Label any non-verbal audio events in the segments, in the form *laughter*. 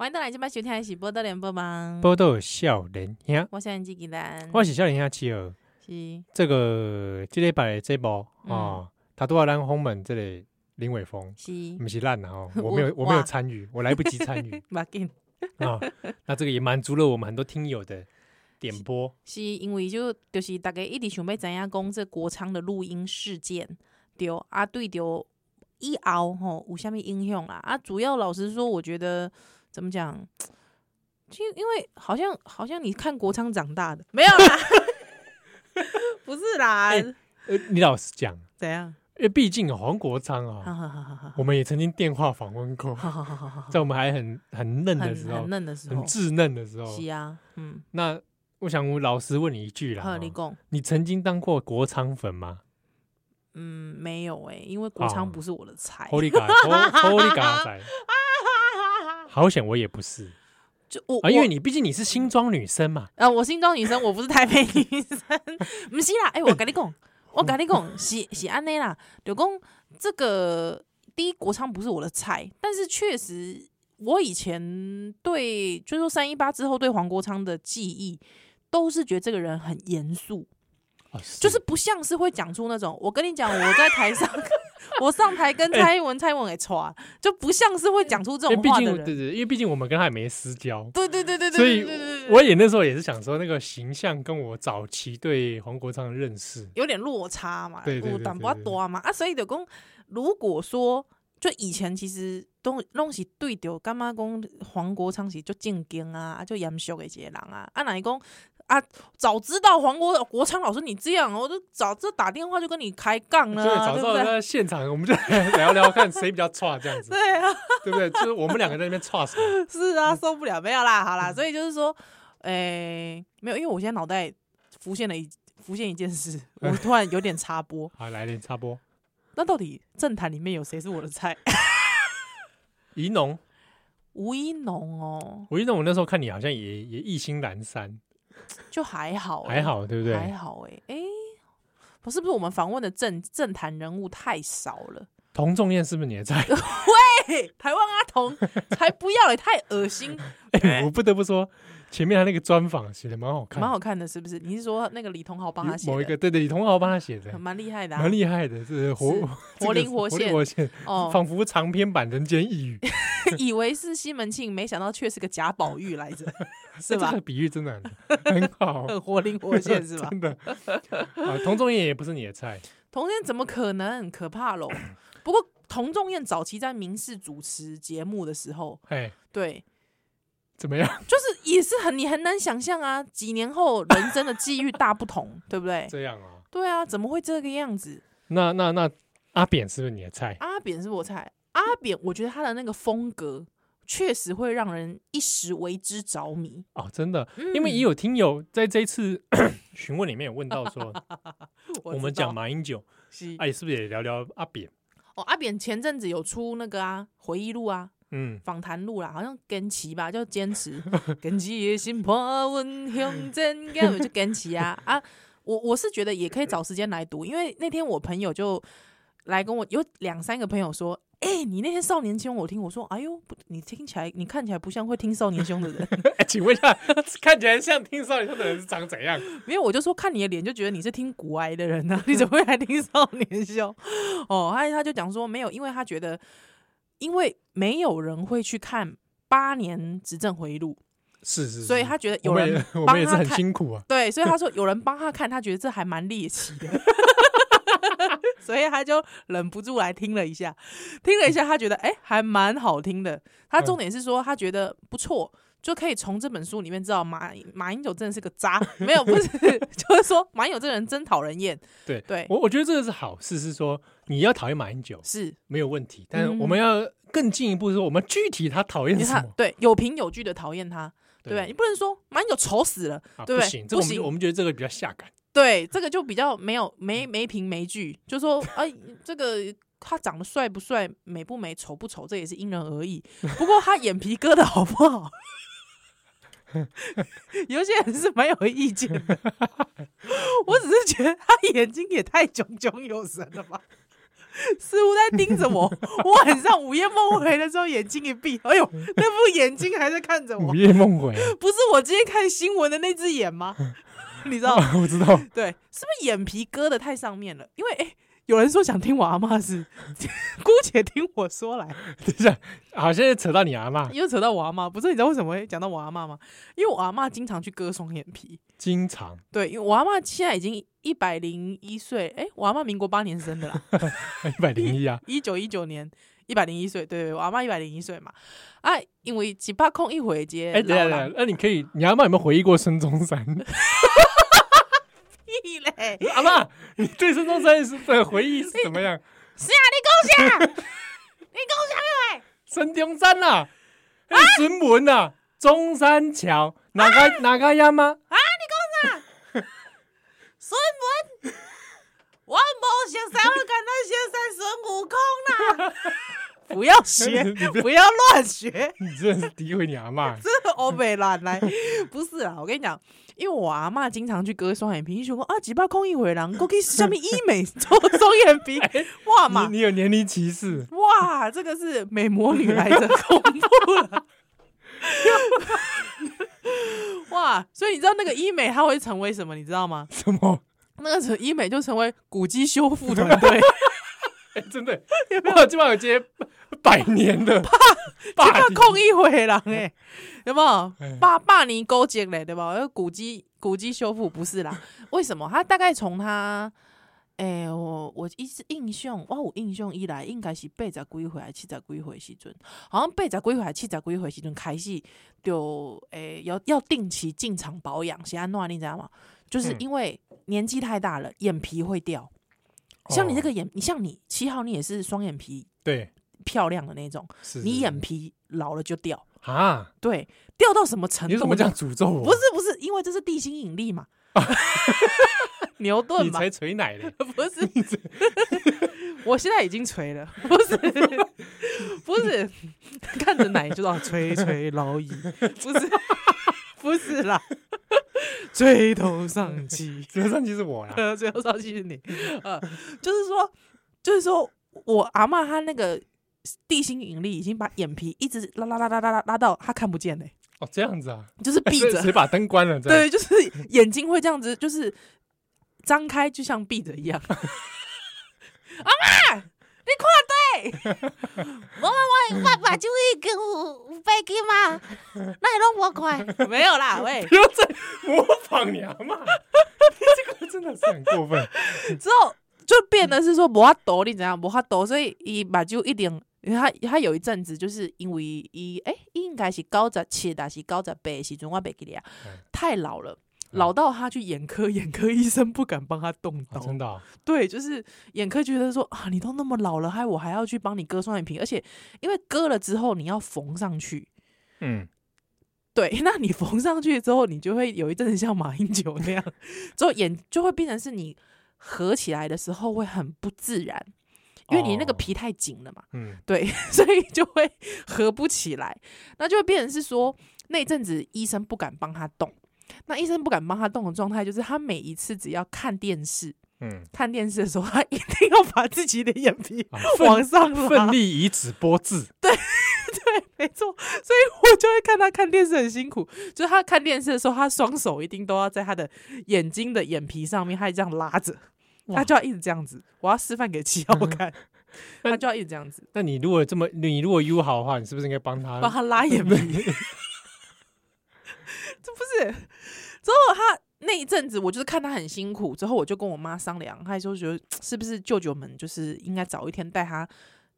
欢迎到来今晚收听的是波多连播帮，波多少年兄，我是纪吉丹，我是少年兄七儿。是这个这礼拜的这部啊，他都要让红门这里林伟峰，是不是烂了哦？*laughs* 我没有，我没有参与，我来不及参与。*laughs* 啊，那这个也满足了我们很多听友的点播，是因为就就是大家一直想要知影讲这国昌的录音事件，对啊，对着以后吼有虾米影响啦？啊，主要老实说，我觉得。怎么讲？就因为好像好像你看国昌长大的没有啦，*laughs* 不是啦。欸、呃，你老实讲，怎样？因为毕竟黄国昌啊、喔，我们也曾经电话访问过，在我们还很很嫩的时候，很嫩的时候，很稚嫩的时候。是啊，嗯。那我想我老实问你一句啦，你你曾经当过国昌粉吗？嗯，没有哎、欸，因为国昌不是我的菜。Holy God，Holy God！好险，我也不是，就我啊，因为你毕竟你是新装女生嘛。啊，我新装女生，我不是台北女生，*laughs* 不是啦。哎、欸，我跟你讲，我跟你讲，是是安内啦。就讲这个第一国昌不是我的菜，但是确实我以前对，就是说三一八之后对黄国昌的记忆，都是觉得这个人很严肃。是就是不像是会讲出那种，我跟你讲，我在台上，*laughs* 我上台跟蔡英文，欸、蔡英文给抓，就不像是会讲出这种话的人。对对，因为毕竟我们跟他也没私交。对对对对对。所以我也那时候也是想说，那个形象跟我早期对黄国昌的认识有点落差嘛，对对对，淡薄多嘛啊，所以就讲，如果说就以前其实都拢是对着干嘛讲黄国昌是就正经啊，就严肃的一个人啊，啊哪一讲。啊，早知道黄国国昌老师你这样，我就早就打电话就跟你开杠了。对，早知道在 *laughs* 现场我们就 *laughs* 聊聊看谁比较差这样子。对啊，对不对？*laughs* 就是我们两个在那边差什么？是啊，受不了，没有啦，好啦，所以就是说，哎、欸，没有，因为我现在脑袋浮现了一浮现一件事，我突然有点插播。好，来点插播。那到底政坛里面有谁是我的菜？怡农，吴一农哦，吴一农，我那时候看你好像也也意兴阑珊。就还好、欸，还好，对不对？还好、欸，哎，哎，不是不是，我们访问的政政坛人物太少了。童仲彦是不是你的菜？*laughs* 喂，台湾阿童才不要嘞，太恶心。*laughs* 我不得不说。前面他那个专访写的蛮好看，蛮好看的，是不是？你是说那个李同豪帮他写的？某一个对对，李同豪帮他写的，蛮厉害的，蛮厉害的，是活 *laughs* 活灵活现，活现哦，仿佛长篇版《人间一语》，以为是西门庆，没想到却是个贾宝玉来着，*laughs* 是吧？这个比喻真的很很好，*laughs* 很活灵活现，是吧？*laughs* 真的啊，童仲彦也不是你的菜，童仲彦怎么可能？可怕喽！*coughs* 不过童仲彦早期在民视主持节目的时候，哎，对。怎么样？就是也是很你很难想象啊！几年后人生的际遇大不同，对不对？这样啊？对啊，怎么会这个样子？那那那阿扁是不是你的菜？阿扁是我菜。阿扁，我觉得他的那个风格确实会让人一时为之着迷哦，真的。嗯、因为也有听友在这一次 *coughs* 询问里面有问到说，*laughs* 我，我们讲马英九，哎、啊，是不是也聊聊阿扁？哦，阿扁前阵子有出那个啊回忆录啊。嗯，访谈录啦，好像坚持吧，叫坚持，坚持的心破温向前，应该有就坚持啊啊！我我是觉得也可以找时间来读，因为那天我朋友就来跟我有两三个朋友说，哎、欸，你那天少年凶我听，我说，哎呦，你听起来你看起来不像会听少年凶的人，欸、*laughs* 请问一下，*laughs* 看起来像听少年凶的人是长怎样？*laughs* 没有我就说看你的脸就觉得你是听古癌的人呢、啊，你怎么会来听少年凶？哦，他他就讲说没有，因为他觉得。因为没有人会去看八年执政回忆录，是是，是，所以他觉得有人帮他看，我们也是很辛苦啊。对，所以他说有人帮他看，他觉得这还蛮猎奇的，所以他就忍不住来听了一下，听了一下，他觉得哎、欸，还蛮好听的。他重点是说他觉得不错。就可以从这本书里面知道马马英九真的是个渣，*laughs* 没有不是，*laughs* 就是说马英九这个人真讨人厌。对对，我我觉得这个是好事，是说你要讨厌马英九是没有问题，但是我们要更进一步说，我们具体他讨厌什么？对，有凭有据的讨厌他，对不对？你不能说马英九丑死了，对不对？不行，我们觉得这个比较下感。对，这个就比较没有没没凭没据，就说哎，这个他长得帅不帅、美不美、丑不丑，这也是因人而异。不过他眼皮割的好不好？*laughs* 有些人是蛮有意见的，我只是觉得他眼睛也太炯炯有神了吧？似乎在盯着我。我晚上午夜梦回的时候，眼睛一闭，哎呦，那副眼睛还在看着我。午夜梦回，*laughs* 不是我今天看新闻的那只眼吗？你知道？*laughs* 我知道。对，是不是眼皮割的太上面了？因为哎。欸有人说想听我阿妈是，*laughs* 姑且听我说来。等一下，好，现在扯到你阿妈，又扯到我阿妈，不是？你知道为什么会讲到我阿妈吗？因为我阿妈经常去割双眼皮，经常。对，因为我阿妈现在已经一百零一岁，哎，我阿妈民国八年生的啦，*laughs* 一百零一啊，一九一九年一百零一岁，对，我阿妈一百零一岁嘛。啊，因为几把空一回接，哎，等下等下，那你可以，你阿妈有没有回忆过孙中山？*laughs* 阿妈，你对孙中山的回忆是怎么样？*laughs* 是啊，你讲啥？*laughs* 你讲啥话？孙中山啊，哎，孙文啊，中山桥哪个哪个呀吗？啊，你讲啥？孙文，我没想上我看到现在孙悟空啦！不要学，不要乱学！你真的是诋毁你阿妈！这欧美烂来，不是啊，我跟你讲。因为我阿妈经常去割双眼皮，你说啊，几把空一回廊，过去下面医美做双眼皮，*laughs* 哇嘛！你，你有年龄歧视？哇，这个是美魔女来着，恐怖了！*laughs* 哇，所以你知道那个医美它会成为什么？你知道吗？什么？那个成医美就成为古迹修复团队。*laughs* 哎，真的，哇，基本上有接百年的，*laughs* 几把空一回人，*laughs* 哎。有没有八八年勾结嘞？对吧？古迹古迹修复不是啦？*laughs* 为什么？他大概从他，哎、欸，我我一直印象，哇，我印象以来应该是八十几回还是七十几回时阵，好像八十几回还是七十几回时阵开始就诶、欸、要要定期进场保养，是安怎你知道吗？就是因为年纪太大了，眼皮会掉。像你这个眼，你像你七号，你也是双眼皮对漂亮的那种，你眼皮老了就掉。啊，对，掉到什么程度？你怎么这样诅咒我？不是不是，因为这是地心引力嘛。*laughs* 牛顿嘛，你才锤奶的，*laughs* 不是？*laughs* 我现在已经锤了，不是，不是，看着奶就知道垂垂老矣，不是，不是啦，垂头丧气，垂头丧气是我啦，垂头丧气是你，呃，就是说，就是说我阿嬷她那个。地心引力已经把眼皮一直拉拉拉拉拉拉拉到他看不见嘞、欸。哦，这样子啊，就是闭着，*laughs* 谁把灯关了？*laughs* 对，就是眼睛会这样子，*laughs* 就是张开，就像闭着一样。阿妈，你看对，我我我把注意给我飞机吗？那你弄我快，没有啦，喂，不要再模仿你阿妈，你这个真的是很过分。之后就变得是说无法度，你怎样无法度，所以伊把就一点。因为他他有一阵子就是因为一哎、欸、应该是高十七还是高十八时阵我袂记得啊，太老了，老到他去眼科，眼科医生不敢帮他动刀。真的？对，就是眼科觉得说啊，你都那么老了，还我还要去帮你割双眼皮，而且因为割了之后你要缝上去，嗯，对，那你缝上去之后，你就会有一阵子像马英九那样，*laughs* 之后眼就会变成是你合起来的时候会很不自然。因为你那个皮太紧了嘛，嗯，对，*laughs* 所以就会合不起来，那就会变成是说那阵子医生不敢帮他动，那医生不敢帮他动的状态就是他每一次只要看电视，嗯，看电视的时候他一定要把自己的眼皮 *laughs* 往上拉，奋力以指拨字，对 *laughs* 对，没错，所以我就会看他看电视很辛苦，就是他看电视的时候，他双手一定都要在他的眼睛的眼皮上面，他这样拉着。他就要一直这样子，我要示范给七号看。*laughs* 他就要一直这样子。那你如果这么，你如果 U 好的话，你是不是应该帮他帮他拉眼皮？*laughs* 这不是。之后他那一阵子，我就是看他很辛苦，之后我就跟我妈商量，他就觉得是不是舅舅们就是应该早一天带他，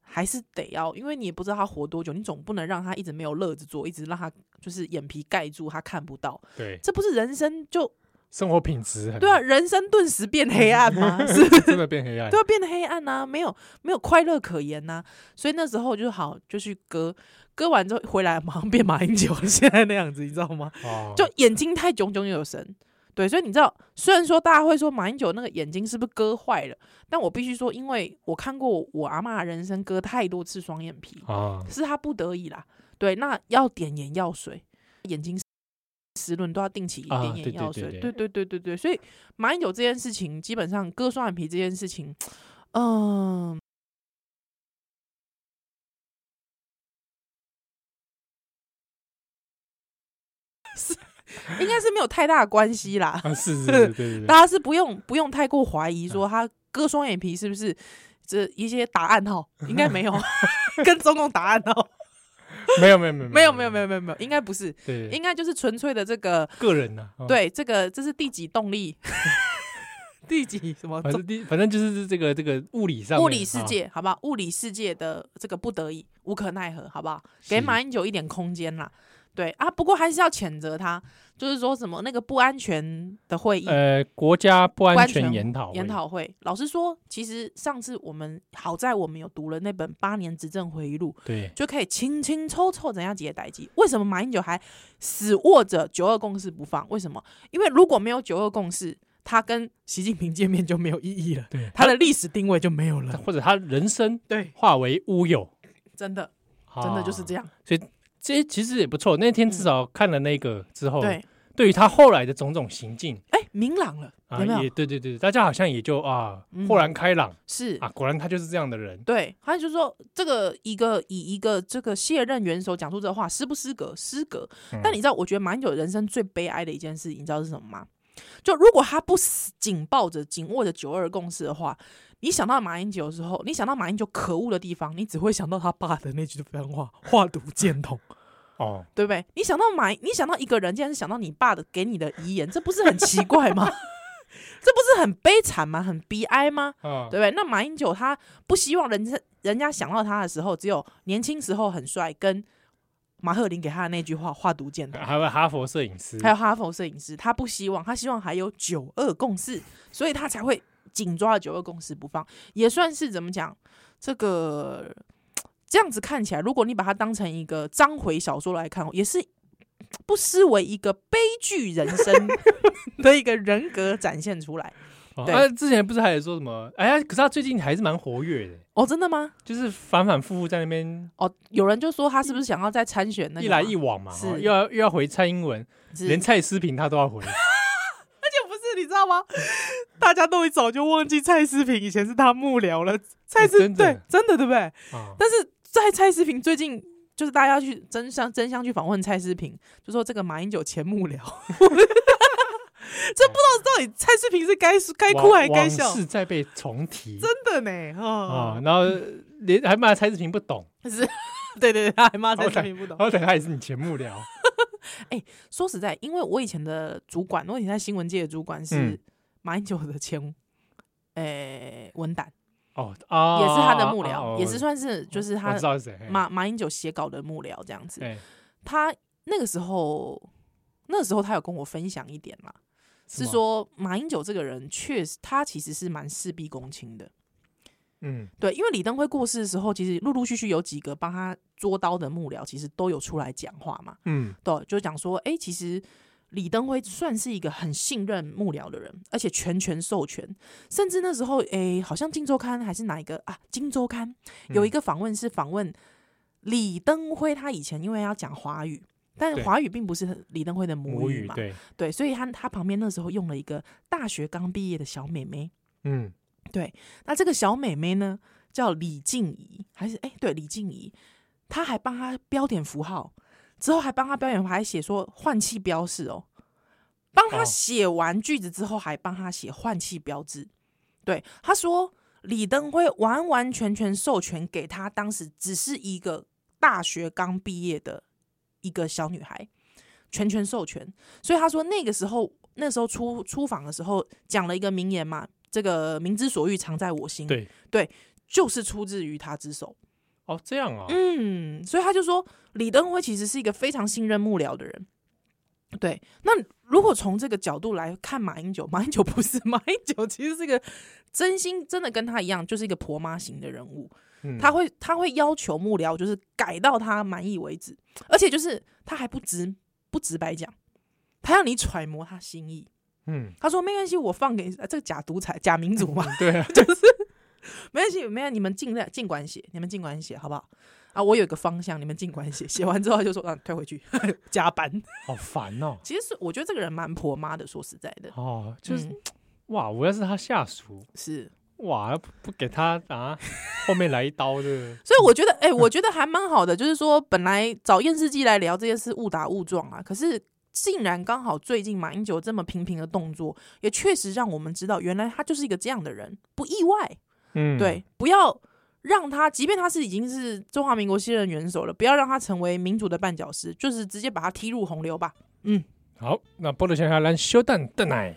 还是得要，因为你也不知道他活多久，你总不能让他一直没有乐子做，一直让他就是眼皮盖住，他看不到。对，这不是人生就。生活品质很对啊，人生顿时变黑暗吗？*laughs* 是真的变黑暗，对啊，变得黑暗呐、啊，没有没有快乐可言呐、啊。所以那时候就好，就去割，割完之后回来马上变马英九现在那样子，你知道吗？哦、就眼睛太炯炯有神。对，所以你知道，虽然说大家会说马英九那个眼睛是不是割坏了，但我必须说，因为我看过我阿嬷人生割太多次双眼皮啊，是他不得已啦。对，那要点眼药水，眼睛。理论都要定期一点眼药水，对对对对对。所以马英九这件事情，基本上割双眼皮这件事情，嗯，是 *laughs* 应该是没有太大关系啦。啊，是是是，*laughs* 大家是不用不用太过怀疑说他割双眼皮是不是这一些答案哈，应该没有 *laughs* 跟中共答案哦。*laughs* 没有没有没有没有没有没有没有没有，应该不是，对，应该就是纯粹的这个个人呢。对，这个这是第几动力？*laughs* 第几什么？反正第反正就是这个这个物理上物理世界，好不好？物理世界的这个不得已，无可奈何，好不好？给马英九一点空间啦。对啊，不过还是要谴责他，就是说什么那个不安全的会议，呃，国家不安全研讨研讨会。老实说，其实上次我们好在我们有读了那本八年执政回忆录，对，就可以清清楚楚怎样解代机。为什么马英九还死握着九二共识不放？为什么？因为如果没有九二共识，他跟习近平见面就没有意义了，对，他的历史定位就没有了，或者他人生对化为乌有，真的，真的就是这样，所以。这其实也不错。那天至少看了那个之后，嗯、对，对于他后来的种种行径，哎，明朗了？啊、也对对对，大家好像也就啊，豁然开朗。是啊，果然他就是这样的人。对，他就说这个一个以一个这个卸任元首讲出这话，失不失格？失格。嗯、但你知道，我觉得马英九人生最悲哀的一件事，你知道是什么吗？就如果他不死紧抱着、紧握着九二共识的话，你想到马英九的时候，你想到马英九可恶的地方，你只会想到他爸的那句废话：画毒箭筒。哦，对不对？你想到马，你想到一个人，竟然是想到你爸的给你的遗言，这不是很奇怪吗？*laughs* 这不是很悲惨吗？很悲哀吗？哦、对不对？那马英九他不希望人家人家想到他的时候，只有年轻时候很帅，跟马赫林给他的那句话画毒箭的，还有哈佛摄影师，还有哈佛摄影师，他不希望，他希望还有九二共识，所以他才会紧抓九二共识不放，也算是怎么讲这个。这样子看起来，如果你把它当成一个章回小说来看，也是不失为一个悲剧人生的一个人格展现出来。对，他啊、之前不是还有说什么？哎呀，可是他最近还是蛮活跃的哦，真的吗？就是反反复复在那边哦。有人就说他是不是想要再参选那个？一来一往嘛，是又要又要回蔡英文，是连蔡思平他都要回。*laughs* 而且不是，你知道吗？大家都一早就忘记蔡思平以前是他幕僚了。蔡诗对，真的对不对？啊、但是。在蔡思平最近就是大家去争相争相去访问蔡思平，就说这个马英九前幕僚，这不知道到底蔡志平是该该哭还是该笑？是在被重提，真的呢啊！然后连还骂蔡志平不懂，*laughs* 是，对对对，他还骂蔡志平不懂，而且他也是你前幕僚。哎、欸，说实在，因为我以前的主管，我以前在新闻界的主管是马英九的前，哎、欸，文胆。哦，啊，也是他的幕僚，也是算是就是他知道是马马英九写稿的幕僚这样子。他那个时候，那个时候他有跟我分享一点嘛，是说马英九这个人确实他其实是蛮事必躬亲的。嗯，对，因为李登辉过世的时候，其实陆陆续续有几个帮他捉刀的幕僚，其实都有出来讲话嘛。嗯，对，就讲说，哎，其实。李登辉算是一个很信任幕僚的人，而且全权授权，甚至那时候，哎、欸，好像《金周刊》还是哪一个啊，《金周刊》有一个访问是访问李登辉，他以前因为要讲华语，但是华语并不是李登辉的母语嘛，对，对，所以他他旁边那时候用了一个大学刚毕业的小妹妹，嗯，对，那这个小妹妹呢叫李静怡，还是哎、欸，对，李静怡，他还帮他标点符号。之后还帮他标点，还写说换气标示哦。帮他写完句子之后，还帮他写换气标志。对，他说李登辉完完全全授权给他，当时只是一个大学刚毕业的一个小女孩，全权授权。所以他说那个时候，那时候出出访的时候讲了一个名言嘛，这个民之所欲，常在我心。对对，就是出自于他之手。哦，这样啊，嗯，所以他就说李登辉其实是一个非常信任幕僚的人，对。那如果从这个角度来看马英九，*laughs* 马英九不是 *laughs* 马英九，其实是一个真心真的跟他一样，就是一个婆妈型的人物。嗯，他会他会要求幕僚就是改到他满意为止，而且就是他还不直不直白讲，他要你揣摩他心意。嗯，他说没关系，我放给这个假独裁假民主嘛，嗯，对啊，就是。没关系，没有，你们尽量尽管写，你们尽管写，好不好？啊，我有一个方向，你们尽管写，写完之后就说让你退回去 *laughs* 加班，好烦哦。其实是我觉得这个人蛮婆妈的，说实在的哦，就是、嗯、哇，我要是他下属是哇，不给他啊，*laughs* 后面来一刀的。所以我觉得，哎、欸，我觉得还蛮好的，就是说本来找验视机来聊这件事误打误撞啊，可是竟然刚好最近马英九这么频频的动作，也确实让我们知道，原来他就是一个这样的人，不意外。嗯，对，不要让他，即便他是已经是中华民国新任元首了，不要让他成为民主的绊脚石，就是直接把他踢入洪流吧。嗯，好，那波多小下来修蛋蛋奶。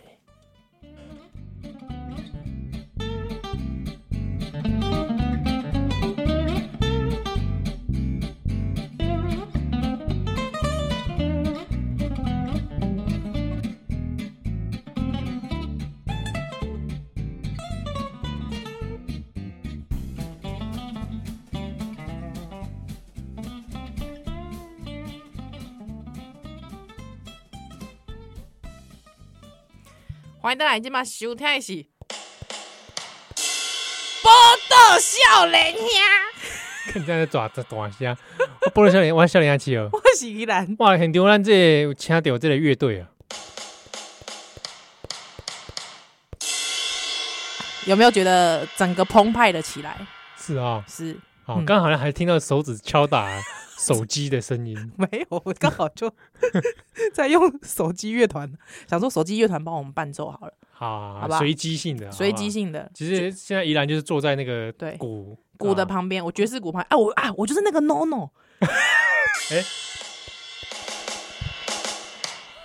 欢迎大家今晚收听的是《报道少年兄》。*laughs* 看这样在大大声，我报道少年，我少年兄哦。我是依然。哇，很丢，咱这有请到这个乐队啊，有没有觉得整个澎湃了起来？是啊、哦，是。好，刚、嗯、好像还听到手指敲打手机的声音。*laughs* 没有，我刚好就 *laughs* 在用手机乐团，想说手机乐团帮我们伴奏好了。好，好吧，随机性的，随机性的。其实现在依然就是坐在那个对鼓鼓的旁边，我爵士鼓旁。哎，我啊，我就是那个 NONO。*laughs* 哎，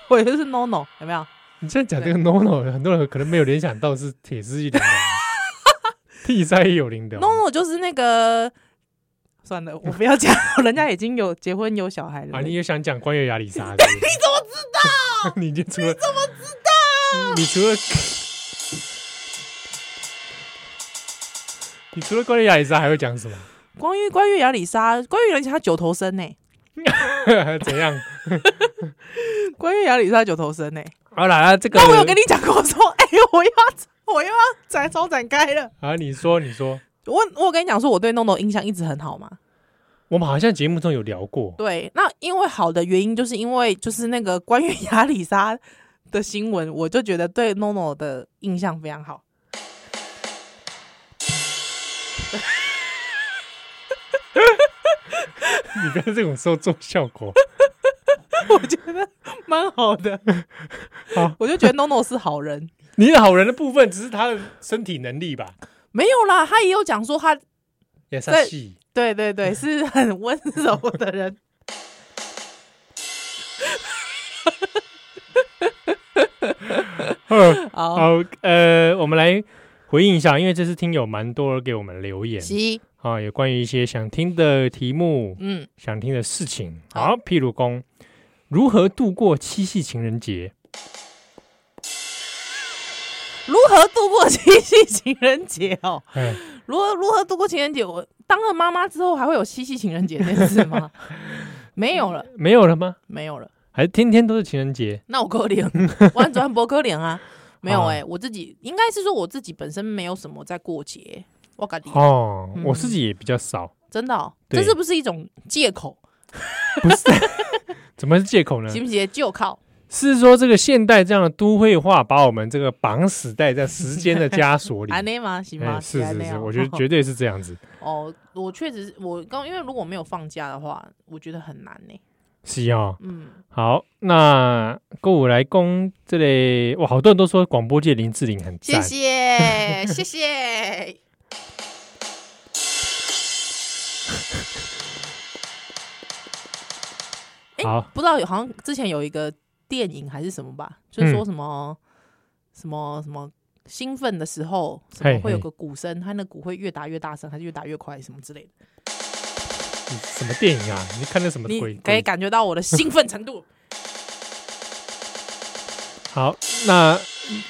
我就是 NONO，有没有？你现在讲这个 NONO，很多人可能没有联想到是铁狮玉玲珑，替塞有灵的 NONO 就是那个。算了，我不要讲，人家已经有结婚有小孩了。啊，你也想讲关于亚里莎？*laughs* 你怎么知道？*laughs* 你就除了你怎么知道？你除了你除了关于亚里莎还会讲什么？关于关于亚里莎，关于人家九头身呢？*laughs* 怎样？关于亚里莎九头身呢？好啦，这个那我有跟你讲过说，哎、欸，我要我又要展超展开了。啊，你说，你说。我我跟你讲说，我对 NONO 印象一直很好嘛。我们好像节目中有聊过。对，那因为好的原因，就是因为就是那个关于亚里莎的新闻，我就觉得对 NONO 的印象非常好。*laughs* 你不要这种时候做效果，我觉得蛮好的。*laughs* 好，我就觉得 NONO 是好人。你的好人的部分，只是他的身体能力吧。没有啦，他也有讲说他也是细，对对对，*laughs* 是很温柔的人。好，好，呃，我们来回应一下，因为这次听友蛮多人给我们留言，啊，有关于一些想听的题目，嗯，想听的事情，好，譬如说如何度过七夕情人节。如何度过七夕情人节哦？如 *laughs* 何如何度过情人节？我当了妈妈之后，还会有七夕情人节这件事吗？*laughs* 没有了，没有了吗？没有了，还是天天都是情人节？那我可怜，完全不可怜啊！*laughs* 没有哎、欸，我自己应该是说我自己本身没有什么在过节，我感觉哦，我自己也比较少，真的、哦，这是不是一种借口？不是，怎么是借口呢？情人节就靠。是说这个现代这样的都会化，把我们这个绑死在在时间的枷锁里。吗？行吗？是是是，我觉得绝对是这样子。*laughs* 哦，我确实是我刚因为如果没有放假的话，我觉得很难呢。是哦，嗯，好，那跟我来攻这里，哇，好多人都说广播界林志玲很赞，谢谢谢谢。*laughs* 好，不知道有好像之前有一个。电影还是什么吧，就是说什么、嗯、什么什么兴奋的时候，什么会有个鼓声，它那鼓会越打越大声，还是越打越快，什么之类的。什么电影啊？你看那什么鬼？可以感觉到我的兴奋程度。*laughs* 好，那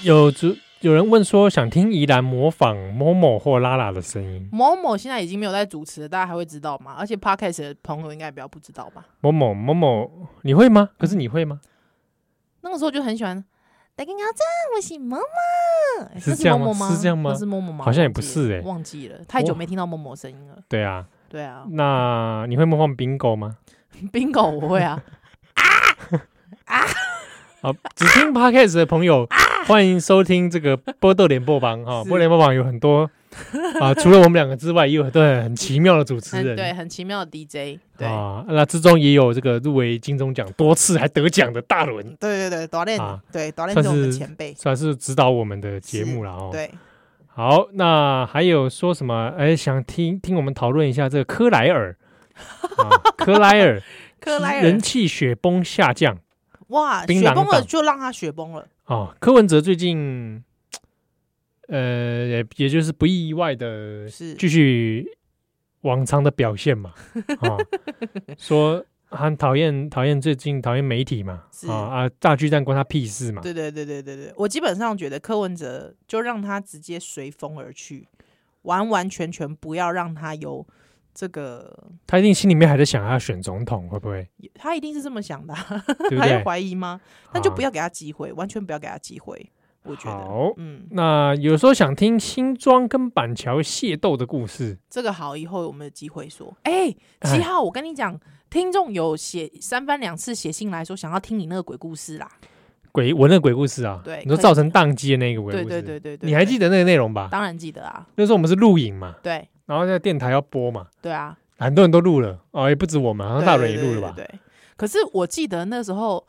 有主有人问说，想听宜兰模仿某某或拉拉的声音。某某现在已经没有在主持了，大家还会知道吗？而且 Podcast 的朋友应该比较不知道吧？某某某某，你会吗？可是你会吗？那个时候就很喜欢，大家好，我是某某，是这样吗？是这样吗？是吗？好像也不是哎，忘记了，太久没听到某某声音了。对啊，对啊。那你会模仿 Bingo 吗？*laughs* Bingo 我会啊。*laughs* 啊啊！好，只听 Podcast 的朋友，欢迎收听这个波豆联播榜哈。波豆联播榜有很多 *laughs* 啊，除了我们两个之外，也有对很奇妙的主持人，对，很奇妙的 DJ，对啊，那之中也有这个入围金钟奖多次还得奖的大伦，对对对，导练，对导练是我们前辈，算是指导我们的节目了哦。对，好，那还有说什么？哎，想听听我们讨论一下这个柯莱尔，*laughs* 柯莱尔，柯莱尔人气雪崩下降，哇，雪崩了就让他雪崩了。哦，柯文哲最近。呃，也也就是不意外的，是继续往常的表现嘛。啊，*laughs* 说很讨厌讨厌最近讨厌媒体嘛。啊啊，大巨蛋关他屁事嘛。对对对对对对，我基本上觉得柯文哲就让他直接随风而去，完完全全不要让他有这个。他一定心里面还在想要选总统，会不会？他一定是这么想的，*laughs* 对对还有怀疑吗？那就不要给他机会，完全不要给他机会。我觉得好，嗯，那有时候想听新庄跟板桥械斗的故事，这个好，以后我们有机会说。哎，七号，我跟你讲，听众有写三番两次写信来说想要听你那个鬼故事啦，鬼我那个鬼故事啊，对，你说造成宕机的那个鬼故事，对对对对，你还记得那个内容吧？当然记得啊，那时候我们是录影嘛，对，然后在电台要播嘛，对啊，很多人都录了哦，也不止我们，好像大伦也录了吧？对，可是我记得那时候。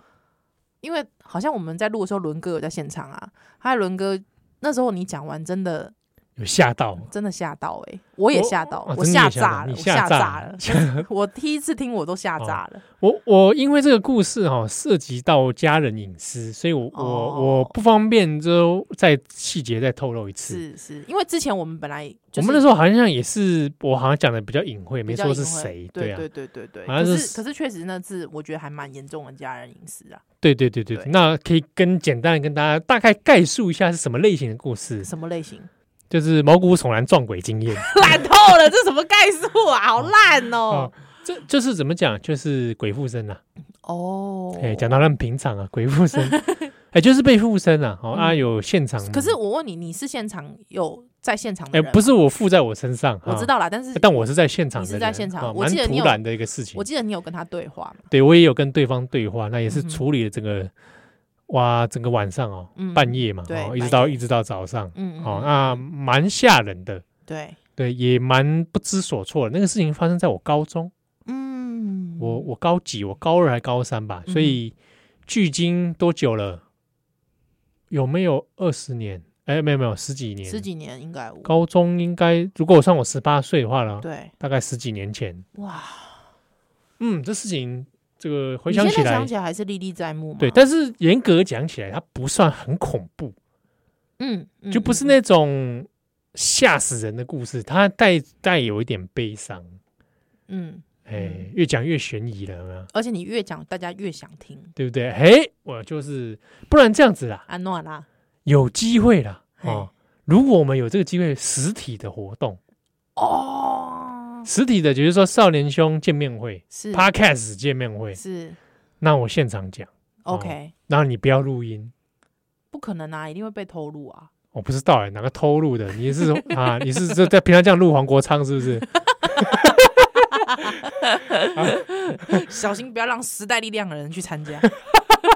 因为好像我们在录的时候，伦哥有在现场啊。嗨，伦哥，那时候你讲完真的有吓到，真的吓到哎、欸，我也吓到，我吓炸了，我吓炸了。*laughs* *laughs* 我第一次听我都吓炸了。我我因为这个故事哈涉及到家人隐私，所以我我我不方便就再细节再透露一次。是是，因为之前我们本来我们那时候好像也是我好像讲的比较隐晦，没说是谁。对对对对对，可是可是确实那次我觉得还蛮严重的家人隐私啊。对对对对，那可以跟简单的跟大家大概概述一下是什么类型的故事？什么类型？就是毛骨悚然撞鬼经验，*laughs* 烂透了，这什么概述啊？好烂哦！这就是怎么讲？就是鬼附身呐。哦，哎，讲到那么平常啊，鬼附身，*laughs* 哎，就是被附身了。哦啊，有现场。可是我问你，你是现场有在现场？哎，不是我附在我身上，我知道啦。但是，但我是在现场，是在现场。我记得突然的一个事情，我记得你有跟他对话。对，我也有跟对方对话，那也是处理了这个。哇，整个晚上哦，半夜嘛，哦，一直到一直到早上，嗯，哦，那蛮吓人的，对对，也蛮不知所措的。那个事情发生在我高中，嗯，我我高几？我高二还高三吧？所以距今多久了？有没有二十年？哎，没有没有，十几年，十几年应该。高中应该，如果我算我十八岁的话呢？对，大概十几年前。哇，嗯，这事情。这个回想起来，想起来还是历历在目。对，但是严格讲起来，它不算很恐怖。嗯，就不是那种吓死人的故事，它带带有一点悲伤。嗯，哎，越讲越悬疑了，有没有？而且你越讲，大家越想听，对不对？哎，我就是，不然这样子啦，安诺啦，有机会啦。哦，如果我们有这个机会，实体的活动，哦。实体的，就是说少年兄见面会，是 Podcast 见面会，是。那我现场讲，OK。然后你不要录音，不可能啊，一定会被偷录啊。我不知道哎，哪个偷录的？你是 *laughs* 啊？你是这在平常这样录黄国昌是不是？*laughs* 小心不要让时代力量的人去参加。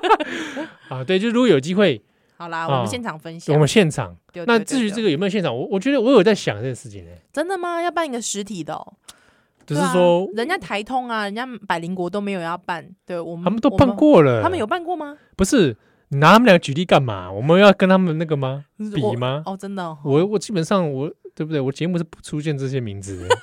*laughs* 啊，对，就如果有机会。好啦，我们现场分享。我们现场。那至于这个有没有现场，我我觉得我有在想这个事情呢。真的吗？要办一个实体的？只是说，人家台通啊，人家百灵国都没有要办。对我们，他们都办过了。他们有办过吗？不是，你拿他们俩举例干嘛？我们要跟他们那个吗？比吗？哦，真的。我我基本上我对不对？我节目是不出现这些名字的。*laughs*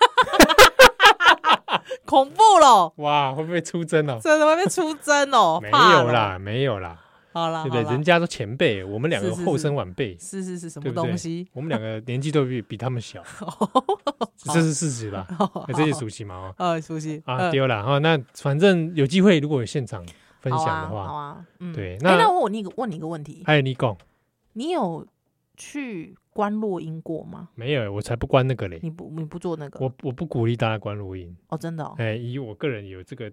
恐怖了！哇，会不会出征哦？真的会不会出征哦？没有啦，没有啦。好了，对不对？人家都前辈，我们两个后生晚辈，是是是，什么东西？我们两个年纪都比比他们小，*laughs* 这是事实吧？这是熟悉吗？呃，熟悉啊，丢了哈。那反正有机会，如果有现场分享的话，好啊，对。那那我问你问你一个问题，还有你讲，你有去观落阴过吗？没有，我才不关那个嘞。你不你不做那个？我我不鼓励大家关录音哦，真的。哎，以我个人有这个。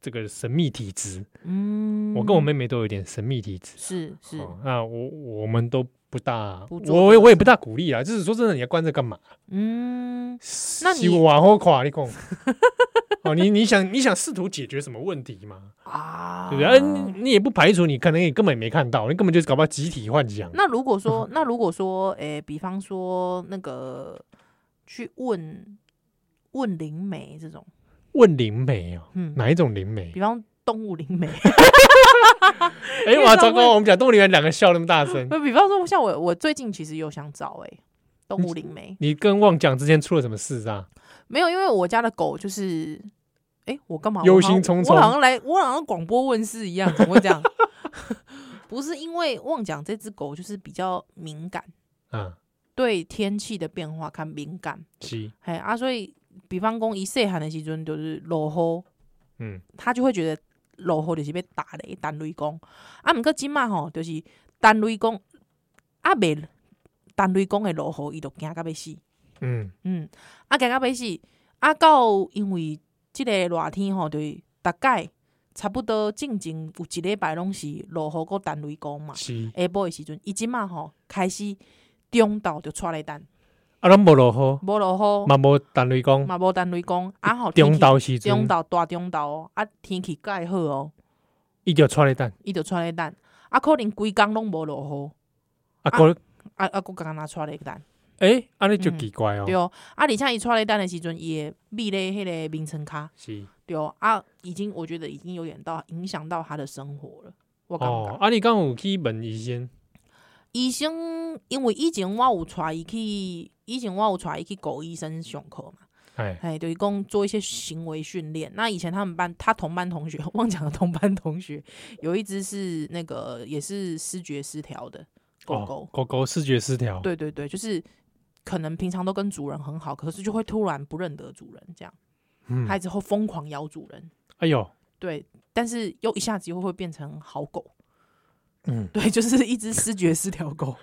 这个神秘体质，嗯，我跟我妹妹都有点神秘体质，是是，那我我们都不大，我我也不大鼓励啊。就是说真的，你要关着干嘛？嗯，那你往后垮，你讲，*laughs* 哦，你你想你想试图解决什么问题吗？啊，对不对？你你也不排除你可能也根本没看到，你根本就是搞不好集体幻想。那如果说，*laughs* 那如果说，诶，比方说那个去问问灵媒这种，问灵媒哦，嗯，哪一种灵媒？比方动物灵媒。*laughs* 哎，我糟糕，我们讲动物灵媒两个笑那么大声。*laughs* 比方说，像我，我最近其实有想找哎，动物灵媒。你跟旺讲之间出了什么事啊？没有，因为我家的狗就是，哎，我干嘛？忧心忡忡。我好像来，我好像广播问世一样，怎么会这样？*laughs* 不是因为旺讲这只狗就是比较敏感，嗯，对天气的变化看敏感，是，哎啊，所以比方讲伊细汉的时阵就是落雨，嗯，他就会觉得落雨就是被打雷、打雷公，啊，毋过即嘛吼就是打雷公，啊，袂打雷公的落雨，伊就惊到要死。嗯嗯，啊，惊到要死啊，到因为即个热天吼，对，大概差不多静静有一礼拜拢是落雨个单雷公嘛。是下晡的时阵，伊即嘛吼开始中昼就出来单。啊，拢无落雨，无落雨，嘛无单雷公，嘛无单雷公。啊，吼，中昼时阵，中昼大中昼哦，啊，天气介好哦，伊就出来单，伊就出来单。啊，可能规工拢无落雨。啊，个啊啊，个刚刚拿出来单。诶，安尼就奇怪哦。对哦，啊，而且伊出来单的时阵，伊会密咧迄个名称卡。是。对哦，啊，已经我觉得已经有点到影响到他的生活了。我感觉。哦，啊，你刚有去问医生？医生，因为以前我有带伊去，以前我有带伊去狗医生上课嘛。哎哎，就是讲做一些行为训练。那以前他们班，他同班同学，忘讲了同班同学，有一只是那个也是视觉失调的狗狗。狗狗视觉失调。对对对，就是。可能平常都跟主人很好，可是就会突然不认得主人，这样，嗯，还之后疯狂咬主人，哎呦，对，但是又一下子又会变成好狗，嗯，对，*laughs* 就是一只失觉失调狗，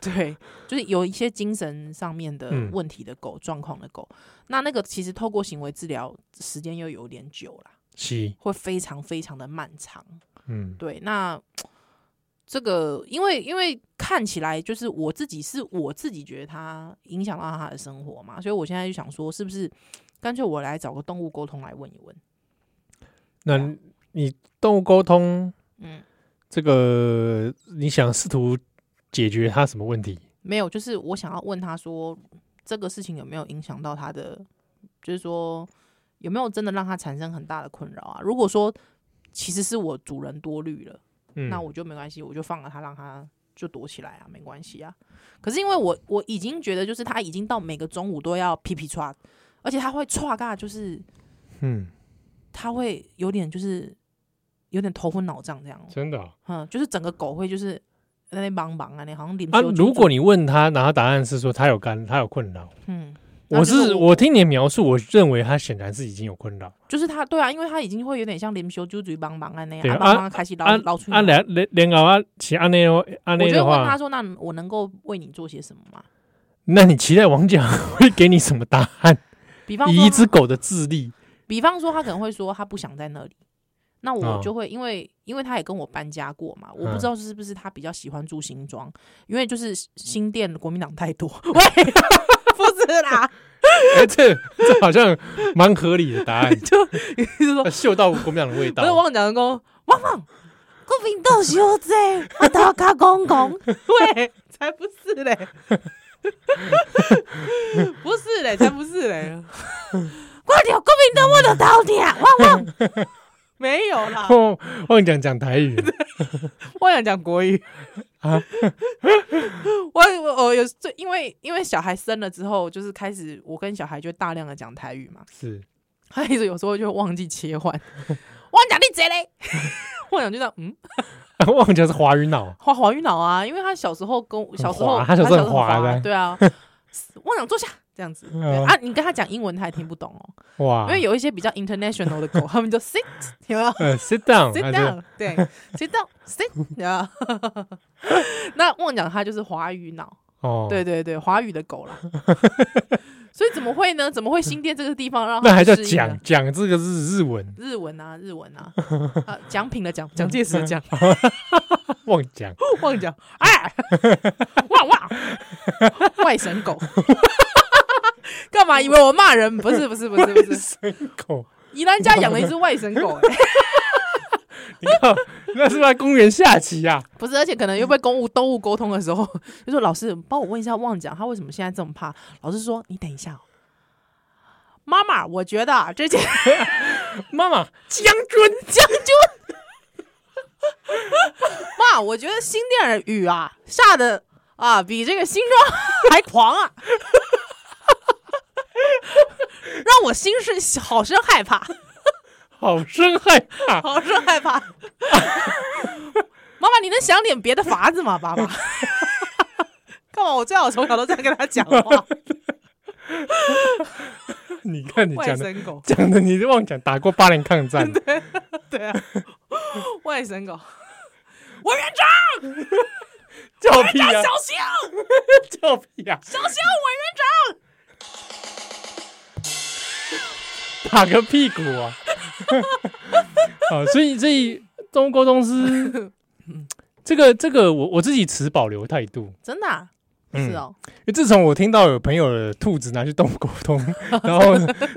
对，就是有一些精神上面的问题的狗，状况的狗，那那个其实透过行为治疗时间又有点久了，是，会非常非常的漫长，嗯，对，那。这个，因为因为看起来就是我自己是我自己觉得它影响到他的生活嘛，所以我现在就想说，是不是干脆我来找个动物沟通来问一问？那你动物沟通，嗯，这个你想试图解决他什么问题？没有，就是我想要问他说，这个事情有没有影响到他的，就是说有没有真的让他产生很大的困扰啊？如果说其实是我主人多虑了。嗯那我就没关系，我就放了他，让他就躲起来啊，没关系啊。可是因为我我已经觉得，就是他已经到每个中午都要屁屁唰，而且他会唰嘎，就是，嗯，他会有点就是有点头昏脑胀这样。真的，嗯，就是整个狗会就是在那帮忙啊，那好像脸。啊，如果你问他，然后答案是说他有干，他有困扰，嗯。我是我听你的描述，我认为他显然是已经有困扰，就是他对啊，因为他已经会有点像连修猪嘴帮忙啊那样，帮忙开始老老出。啊连连连搞啊，其安内哦，安内的话，我就问他说：“那我能够为你做些什么吗？”那你期待王讲会给你什么答案？比方以一只狗的智力，比方说他可能会说他不想在那里，那我就会因为因为他也跟我搬家过嘛，我不知道是不是他比较喜欢住新庄，因为就是新店国民党太多。*laughs* 喂。不是啦，*laughs* 哎，这这好像蛮合理的答案，*laughs* 就就是说嗅到国民党的味道。不是汪讲公，汪汪，国民党小姐，我到卡公公，喂，才不是嘞，不是嘞，才不是嘞，我条国民党我的头疼，汪汪，*laughs* 没有啦，*laughs* 忘讲讲台语，*laughs* 忘讲讲国语。啊，我我我有最因为因为小孩生了之后，就是开始我跟小孩就大量的讲台语嘛，是，他一直有时候就忘记切换，忘讲你这嘞，忘讲就这样，嗯，忘讲是华语脑，华华语脑啊，因为他小时候跟小时候他小时候很滑的，对啊，忘讲坐下。这样子。啊，你跟他讲英文，他也听不懂哦。哇，因为有一些比较 international 的狗，*laughs* 他们就 sit，有没有？sit down，sit down，对，sit down，sit，有 *laughs* 那忘讲他就是华语脑。哦，对对对，华语的狗啦。*laughs* 所以怎么会呢？怎么会新店这个地方让那还叫讲讲这个日日文？日文啊，日文啊，奖品的奖，蒋介石的奖，忘讲忘讲，哎，哇哇，外省狗。*laughs* 干嘛？以为我骂人？不是不是不是不是，外省狗宜兰家养了一只外省狗、欸，*laughs* 你看那是在公园下棋呀？*laughs* 不是，而且可能又被公务动物沟通的时候，就说老师帮我问一下旺讲，他为什么现在这么怕？老师说你等一下、喔，妈妈，我觉得这件妈妈将军将军，妈，我觉得新店的雨啊下的啊比这个新庄还狂啊。让我心是好生害怕，*laughs* 好生害怕，*laughs* 好生害怕。*laughs* 妈妈，你能想点别的法子吗？爸爸，干嘛？我最好从小都这样跟他讲话。你看你讲的，讲的你忘讲打过八年抗战，对对啊，外省狗，委员长叫屁啊！小心，叫屁啊！小心，委员长。打个屁股啊！*laughs* 好，所以所以动物沟通师，这个这个我我自己持保留态度，真的、啊，是哦。因为自从我听到有朋友的兔子拿去动物沟通，*laughs* 然后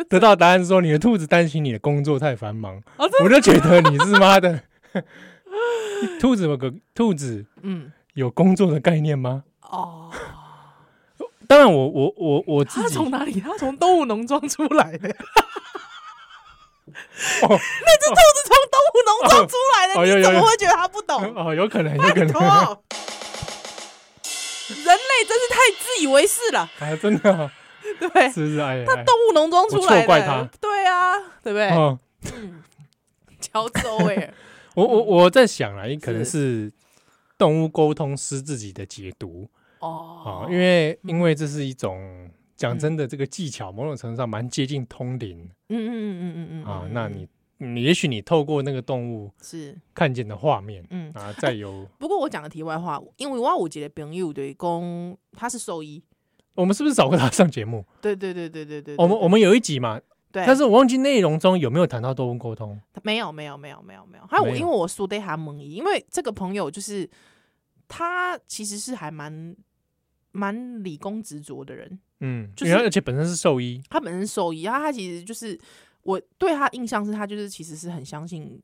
得到答案说你的兔子担心你的工作太繁忙，哦、我就觉得你是妈的 *laughs* 兔子有个兔子，嗯，有工作的概念吗？哦。当然我，我我我我自己，他从哪里？他从动物农庄出来的。*laughs* 哦，那只兔子从动物农庄出来的，你怎么会觉得它不懂？哦，有可能，有可能。人类真是太自以为是了。哎，真的。对，是是哎。他动物农庄出来的，错怪他。对啊，对不对？嗯。乔周哎，*laughs* 我我我在想啊，也可能是动物沟通师自己的解读。哦，因为因为这是一种讲真的，这个技巧某种程度上蛮接近通灵。嗯嗯嗯嗯嗯嗯啊，那你你也许你透过那个动物是看见的画面，嗯啊，再有。不过我讲个题外话，因为我有一个朋友对公他是兽医，我们是不是找过他上节目？*laughs* 对对对对对对，我们我们有一集嘛，对，但是我忘记内容中有没有谈到动物沟通。没有没有没有没有没有，还有我因为我说的还蒙疑，因为这个朋友就是他其实是还蛮。蛮理工执着的人，嗯，就是而且本身是兽医，他本身是兽医，然后他其实就是我对他印象是他就是其实是很相信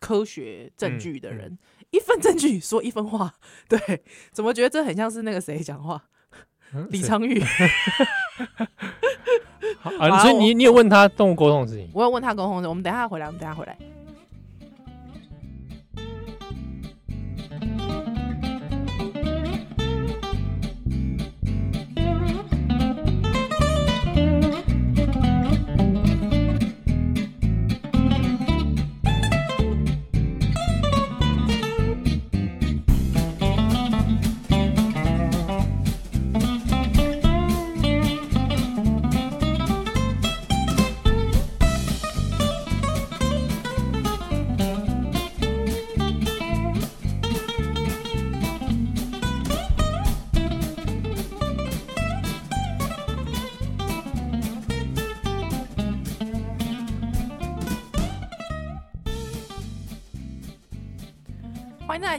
科学证据的人，嗯嗯、一份证据说一分话，对，怎么觉得这很像是那个谁讲话？嗯、*laughs* 李昌钰。*laughs* 啊，所以你你有问他动物沟通的事情？我有问他沟通的事，我们等一下回来，我们等一下回来。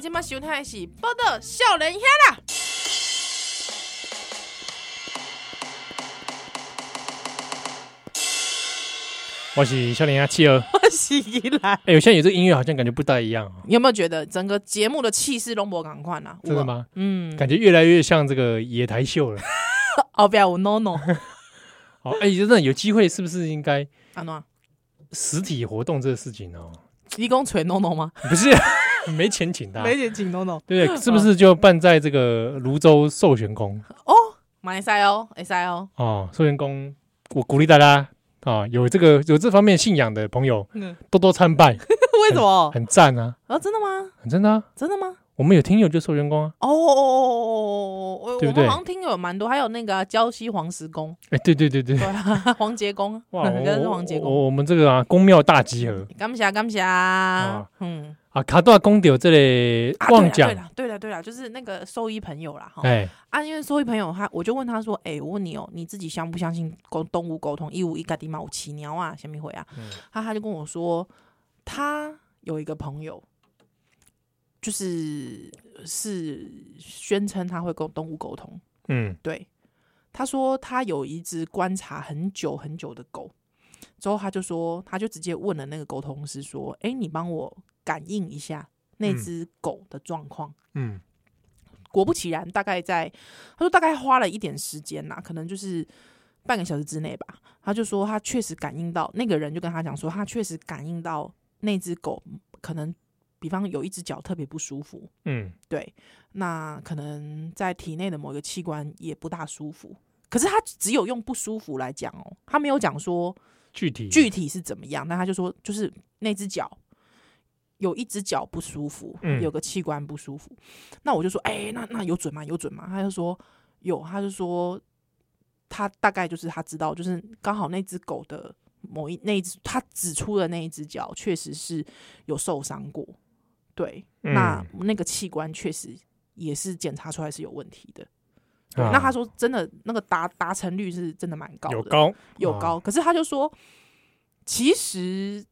今嘛收听是报道少年兄啦，我是少年兄企鹅，我是依兰。哎、欸，我现在有这个音乐，好像感觉不太一样啊。你有没有觉得整个节目的气势拢无同款啊？真的吗？嗯，感觉越来越像这个野台秀了。*laughs* 哦，不要有 NONO。好，*laughs* 哎，真的有机会，是不是应该实体活动这个事情哦？你讲吹 NONO 吗？不是。*laughs* 没钱请他，没钱请 NONO，对不对？是不是就办在这个泸州寿玄宫？哦，买赛哦，买赛哦。哦，寿玄宫，我鼓励大家啊，有这个有这方面信仰的朋友，多多参拜。*laughs* 为什么？很赞啊！啊，真的吗？很真的啊！真的吗？我们有听友就寿玄宫啊。哦哦哦哦，对不对？好像听友蛮多，还有那个礁溪黄石公。哎，对对对对，黄杰公。哇，我是黄杰公。我们这个啊，宫庙大集合。感谢感谢，嗯。啊，卡多公掉这里旺讲，对了对了对了，就是那个兽医朋友啦，哈，哎，啊，因为兽医朋友他，我就问他说，哎、欸，我问你哦、喔，你自己相不相信沟动物沟通？一五一个地嘛，我骑鸟啊，什么回啊？嗯、他他就跟我说，他有一个朋友，就是是宣称他会跟动物沟通，嗯，对，他说他有一只观察很久很久的狗，之后他就说，他就直接问了那个沟通师说：“哎、欸，你帮我感应一下那只狗的状况。”嗯，果不其然，大概在他说大概花了一点时间呐，可能就是半个小时之内吧。他就说他确实感应到那个人就跟他讲说，他确实感应到那只狗可能。比方有一只脚特别不舒服，嗯，对，那可能在体内的某一个器官也不大舒服，可是他只有用不舒服来讲哦，他没有讲说具体具体是怎么样，那他就说就是那只脚有一只脚不舒服，嗯，有个器官不舒服，那我就说，哎、欸，那那有准吗？有准吗？他就说有，他就说他大概就是他知道，就是刚好那只狗的某一那一只他指出的那一只脚确实是有受伤过。对，那那个器官确实也是检查出来是有问题的。对，那他说真的，那个达达成率是真的蛮高的，有高有高。可是他就说，其实，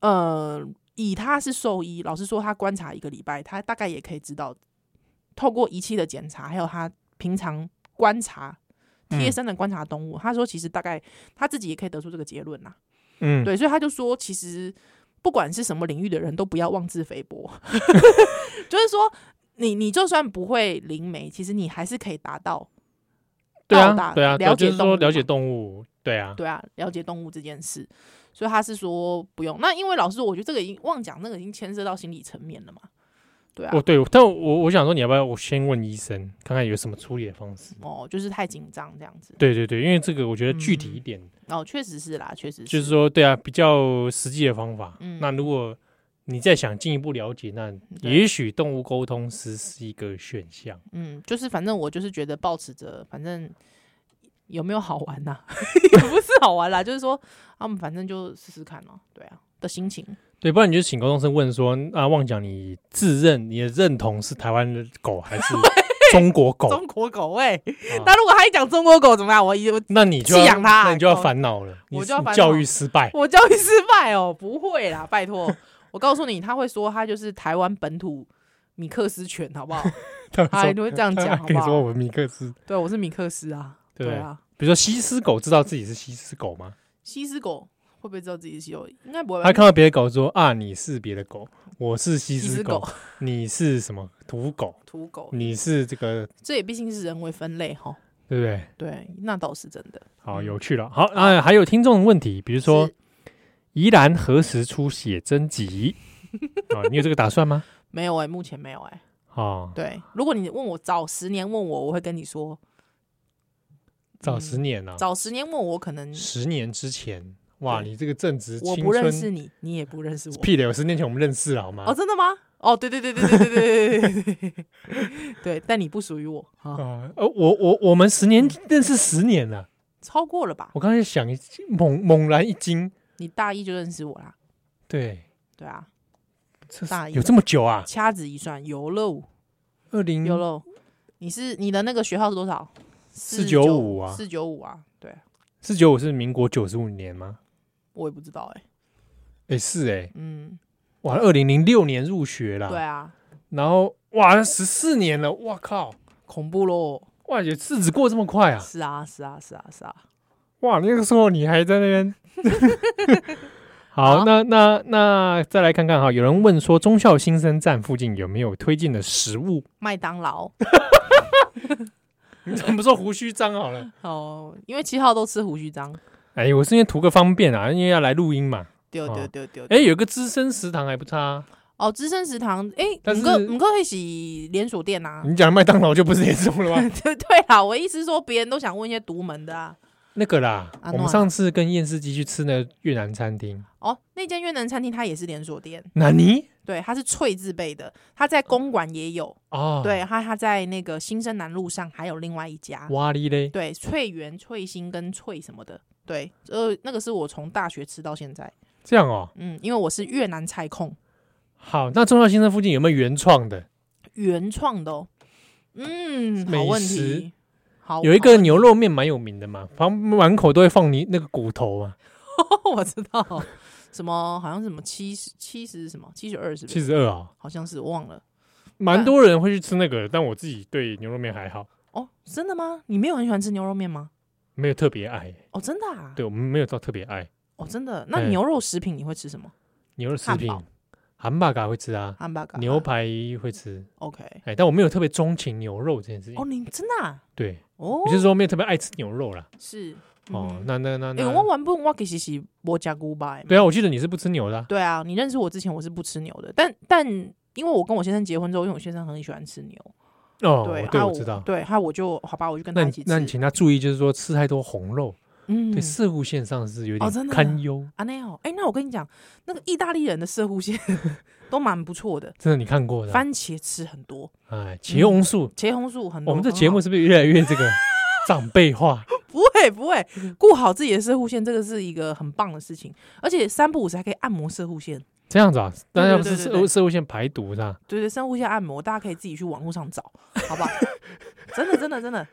呃，以他是兽医，老实说，他观察一个礼拜，他大概也可以知道，透过仪器的检查，还有他平常观察贴身的观察动物，他说其实大概他自己也可以得出这个结论呐。嗯，对，所以他就说，其实。不管是什么领域的人都不要妄自菲薄，*laughs* 就是说，你你就算不会灵媒，其实你还是可以达到，对啊，对啊，了解动物，了解动物，对啊，对啊，了解动物这件事，所以他是说不用。那因为老师说，我觉得这个已经妄讲，那个已经牵涉到心理层面了嘛。对啊，哦对，但我我想说，你要不要我先问医生，看看有什么处理的方式？哦，就是太紧张这样子。对对对，因为这个我觉得具体一点。嗯、哦，确实是啦，确实是。就是说，对啊，比较实际的方法。嗯。那如果你再想进一步了解，那也许动物沟通师是一个选项。嗯，就是反正我就是觉得保持着，反正有没有好玩呐、啊？*laughs* 也不是好玩啦，就是说他们反正就试试看咯。对啊，的心情。对，不然你就请高中生问说：“啊，妄讲你自认你的认同是台湾的狗还是中国狗？中国狗喂、欸，那、啊、如果他一讲中国狗怎么样？我我那你就要那你就要烦恼了，我就要教育失败，我教育失败哦，不会啦，拜托，我告诉你，他会说他就是台湾本土米克斯犬，好不好？*laughs* 他还会这样讲，好不好？说我米克斯，对，我是米克斯啊，对，对啊。比如说西施狗，知道自己是西施狗吗？西施狗。会不会知道自己是有？应该不会。他看到别的狗说啊，你是别的狗，我是西施狗，狗，你是什么土狗？土狗，你是这个？这也毕竟是人为分类哈，对不对？对，那倒是真的。好，有趣了。好，啊，还有听众的问题，比如说宜兰何时出写真集？*laughs* 啊，你有这个打算吗？没有哎、欸，目前没有哎、欸。哦，对，如果你问我早十年问我，我会跟你说早十年呢、啊嗯？早十年问我，可能十年之前。哇，你这个正值青春，我不认识你，你也不认识我。屁的，有十年前我们认识了好吗？哦，真的吗？哦，对对对对对对对对对对，但你不属于我啊。呃，我我我们十年认识十年了，超过了吧？我刚才想一猛猛然一惊，你大一就认识我啦？对对啊，大一有这么久啊？掐指一算，有喽，二零有喽。你是你的那个学号是多少？四九五啊，四九五啊，对，四九五是民国九十五年吗？我也不知道哎、欸，哎、欸、是哎、欸，嗯，哇，二零零六年入学啦，对啊，然后哇，十四年了，哇靠，恐怖喽，哇，也日子过这么快啊，是啊，是啊，是啊，是啊，哇，那个时候你还在那边，*laughs* 好，好，那那那再来看看哈，有人问说中校新生站附近有没有推荐的食物？麦当劳，*laughs* 你怎么不说胡须张好了？哦，因为七号都吃胡须张。哎，我是因为图个方便啊，因为要来录音嘛。对对对对。哎，有个资深食堂还不差。哦，资深食堂，哎，五个五个会是连锁店呐。你讲的麦当劳就不是连锁了吗？*laughs* 对对啦，我意思是说，别人都想问一些独门的啊。那个啦，我们上次跟验尸机去吃那个越南餐厅。哦，那间越南餐厅它也是连锁店。哪尼？对，它是翠字辈的，它在公馆也有哦。对，它它在那个新生南路上还有另外一家。哇哩嘞？对，翠园、翠心跟翠什么的。对，呃，那个是我从大学吃到现在，这样哦。嗯，因为我是越南菜控。好，那中孝新生附近有没有原创的？原创的哦，嗯，好问题。好，有一个牛肉面蛮有名的嘛，反正满口都会放你那个骨头嘛。*laughs* 我知道，什么好像是什么七十七十什么七十二是？七十二啊，好像是忘了。蛮多人会去吃那个，但我自己对牛肉面还好。哦，真的吗？你没有很喜欢吃牛肉面吗？没有特别爱哦，真的啊？对，我们没有到特别爱哦，真的。那牛肉食品你会吃什么？牛肉食品，汉堡嘎会吃啊，汉堡嘎牛排会吃。OK，哎，但我没有特别钟情牛肉这件事情。哦，你真的？对，哦，就是说没有特别爱吃牛肉啦。是哦，那那那那，我完不我其实是我加古巴。对啊，我记得你是不吃牛的。对啊，你认识我之前我是不吃牛的，但但因为我跟我先生结婚之后，因为我先生很喜欢吃牛。哦，对，我知道。对，还有我就好吧，我就跟他一起吃。那你请他注意，就是说吃太多红肉，嗯，对，摄护线上是有点堪忧。啊，那哦，哎，那我跟你讲，那个意大利人的摄护线 *laughs* 都蛮不错的。真的，你看过的？番茄吃很多，哎，茄红素，茄红素很多。我们这节目是不是越来越这个 *laughs* 长辈化？*laughs* 不会，不会，顾好自己的摄护线，这个是一个很棒的事情。而且三不五时还可以按摩摄护腺。这样子啊，大家不是摄摄护腺排毒是吧？对对，摄护腺按摩，大家可以自己去网络上找，好不好？真的真的真的，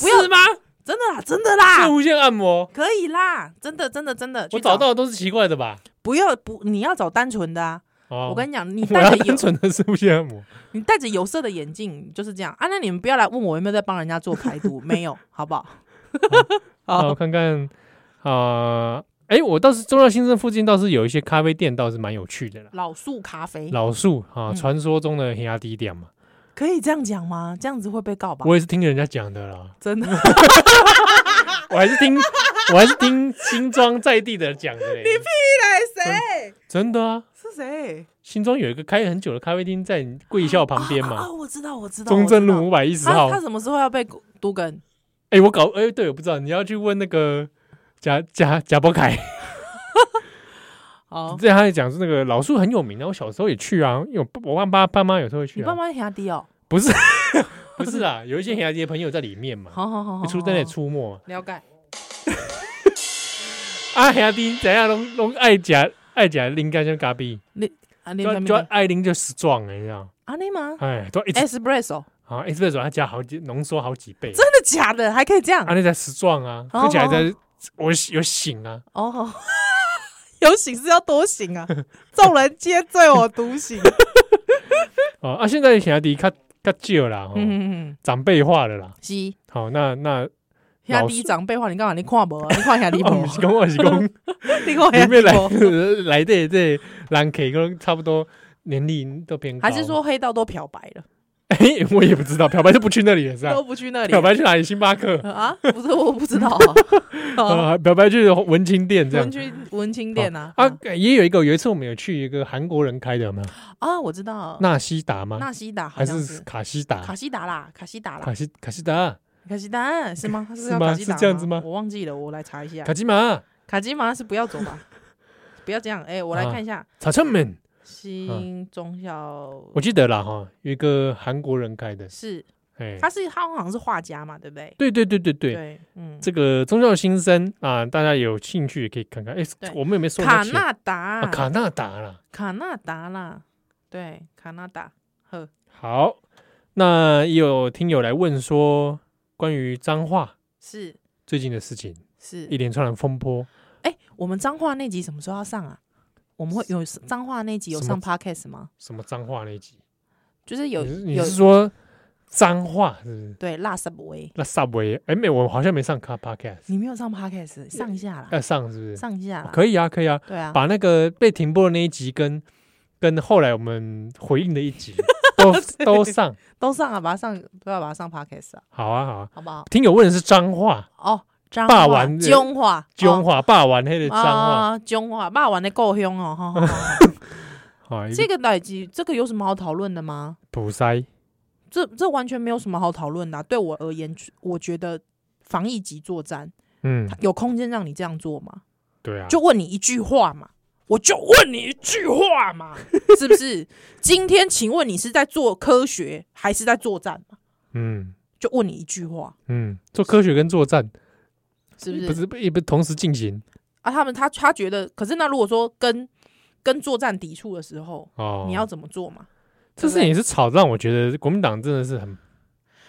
不要吗？真的啦，真的啦，摄护腺按摩可以啦，真的真的真的。我找到的都是奇怪的吧？不要不，你要找单纯的啊！我跟你讲，*laughs* 你戴着单纯的摄护腺按摩，你戴着有色的眼镜就是这样啊！那你们不要来问我有没有在帮人家做排毒，没有，好不好？好，*laughs* 我看看啊。哎，我倒是忠孝新生附近倒是有一些咖啡店，倒是蛮有趣的啦。老树咖啡，老树啊，传说中的黑压低店嘛，可以这样讲吗？这样子会被告吧？我也是听人家讲的啦，真的。*laughs* 我还是听，我还是听新庄在地的讲的。你屁嘞？谁？真的啊？是谁？新庄有一个开很久的咖啡厅，在贵校旁边嘛。啊，我知道，我知道。中正路五百一十号。他什么时候要被都更？哎，我搞，哎，对，我不知道，你要去问那个。贾贾贾伯凯，*laughs* 哦，之前他也讲是那个老树很有名的，我小时候也去啊，因为我爸爸爸妈有时候会去。你爸妈兄弟哦？不是，*laughs* 不是啊，有一些兄弟的朋友在里面嘛。好好好，出在那里出没。了解。*laughs* 啊兄弟怎样拢拢爱食爱食啉咖啡咖啡，你啊你就爱啉就死壮哎，你知道？啊你吗？哎，都 espresso 啊 espresso，他加好几浓缩好几倍。真的假的？还可以这样？啊你在死壮啊，喝起来在。我有醒啊！哦，有醒是要多醒啊！众人皆醉我独醒。哦啊，现在兄弟较较少啦，嗯嗯，长辈化了啦。是，好，那那兄弟长辈化，你干嘛？你看无？你看兄弟无？是讲我是讲，你看兄弟来来的这人客可差不多年龄都偏高，还是说黑道都漂白了？哎，我也不知道，漂白就不去那里了，是吧？都不去那里，漂白去哪里？星巴克啊？不是，我不知道。*laughs* 漂白去文青店这样。文青文青店啊？啊，也有一个，有一次我们有去一个韩国人开的，有没有？啊，我知道。纳西达吗？纳西达还是卡西达？卡西达啦，卡西达啦。卡西卡西达，卡西达是吗？是吗？是这样子吗？我忘记了，我来查一下。卡基玛，卡基玛是不要走吧？不要这样，哎，我来看一下。新忠孝，我记得了哈，有一个韩国人开的，是，哎他是他好像是画家嘛，对不对？对对对对对，嗯，这个宗教新生啊，大家有兴趣也可以看看。哎，我们有没有说卡纳达？卡纳达啦，卡纳达啦，对，卡纳达。呵，好，那也有听友来问说，关于脏话是最近的事情，是一连串的风波。哎，我们脏话那集什么时候要上啊？我们会有脏话那集有上 podcast 吗？什么脏话那集？就是有，你是说脏话是不是？对，辣 subway，辣 subway，哎，没，我好像没上 podcast。你没有上 podcast，上一下啦。要上是不是？上一下可以啊，可以啊。对啊，把那个被停播的那一集跟跟后来我们回应的一集 *laughs* 都都上，都上啊，把它上都要把它上 podcast 啊。好啊，好啊，好不好？听友问的是脏话哦。霸王中华，中华霸王那个脏话，中华霸王的故乡哦。*laughs* *laughs* 这个代际，这个有什么好讨论的吗？普筛，这这完全没有什么好讨论的。对我而言，我觉得防疫级作战，嗯，有空间让你这样做吗？对啊，就问你一句话嘛，我就问你一句话嘛，*laughs* 是不是？今天请问你是在做科学还是在作战嘛？嗯，就问你一句话，嗯，做科学跟作战。是不是？不是，也不同时进行啊？他们他他觉得，可是那如果说跟跟作战抵触的时候，哦，你要怎么做嘛？这事情也是吵，让我觉得国民党真的是很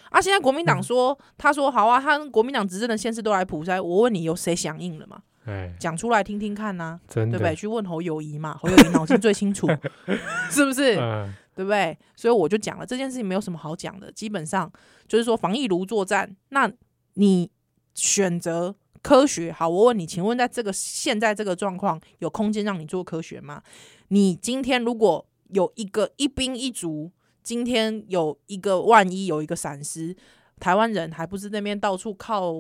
啊。现在国民党说，嗯、他说好啊，他国民党执政的县市都来普筛，我问你，有谁响应了吗？哎，讲出来听听看呐、啊，对不对？去问侯友谊嘛，侯友谊脑筋最清楚，*laughs* 是不是？嗯、对不对？所以我就讲了，这件事情没有什么好讲的，基本上就是说防疫如作战，那你。选择科学。好，我问你，请问在这个现在这个状况，有空间让你做科学吗？你今天如果有一个一兵一卒，今天有一个万一有一个闪失。台湾人还不是那边到处靠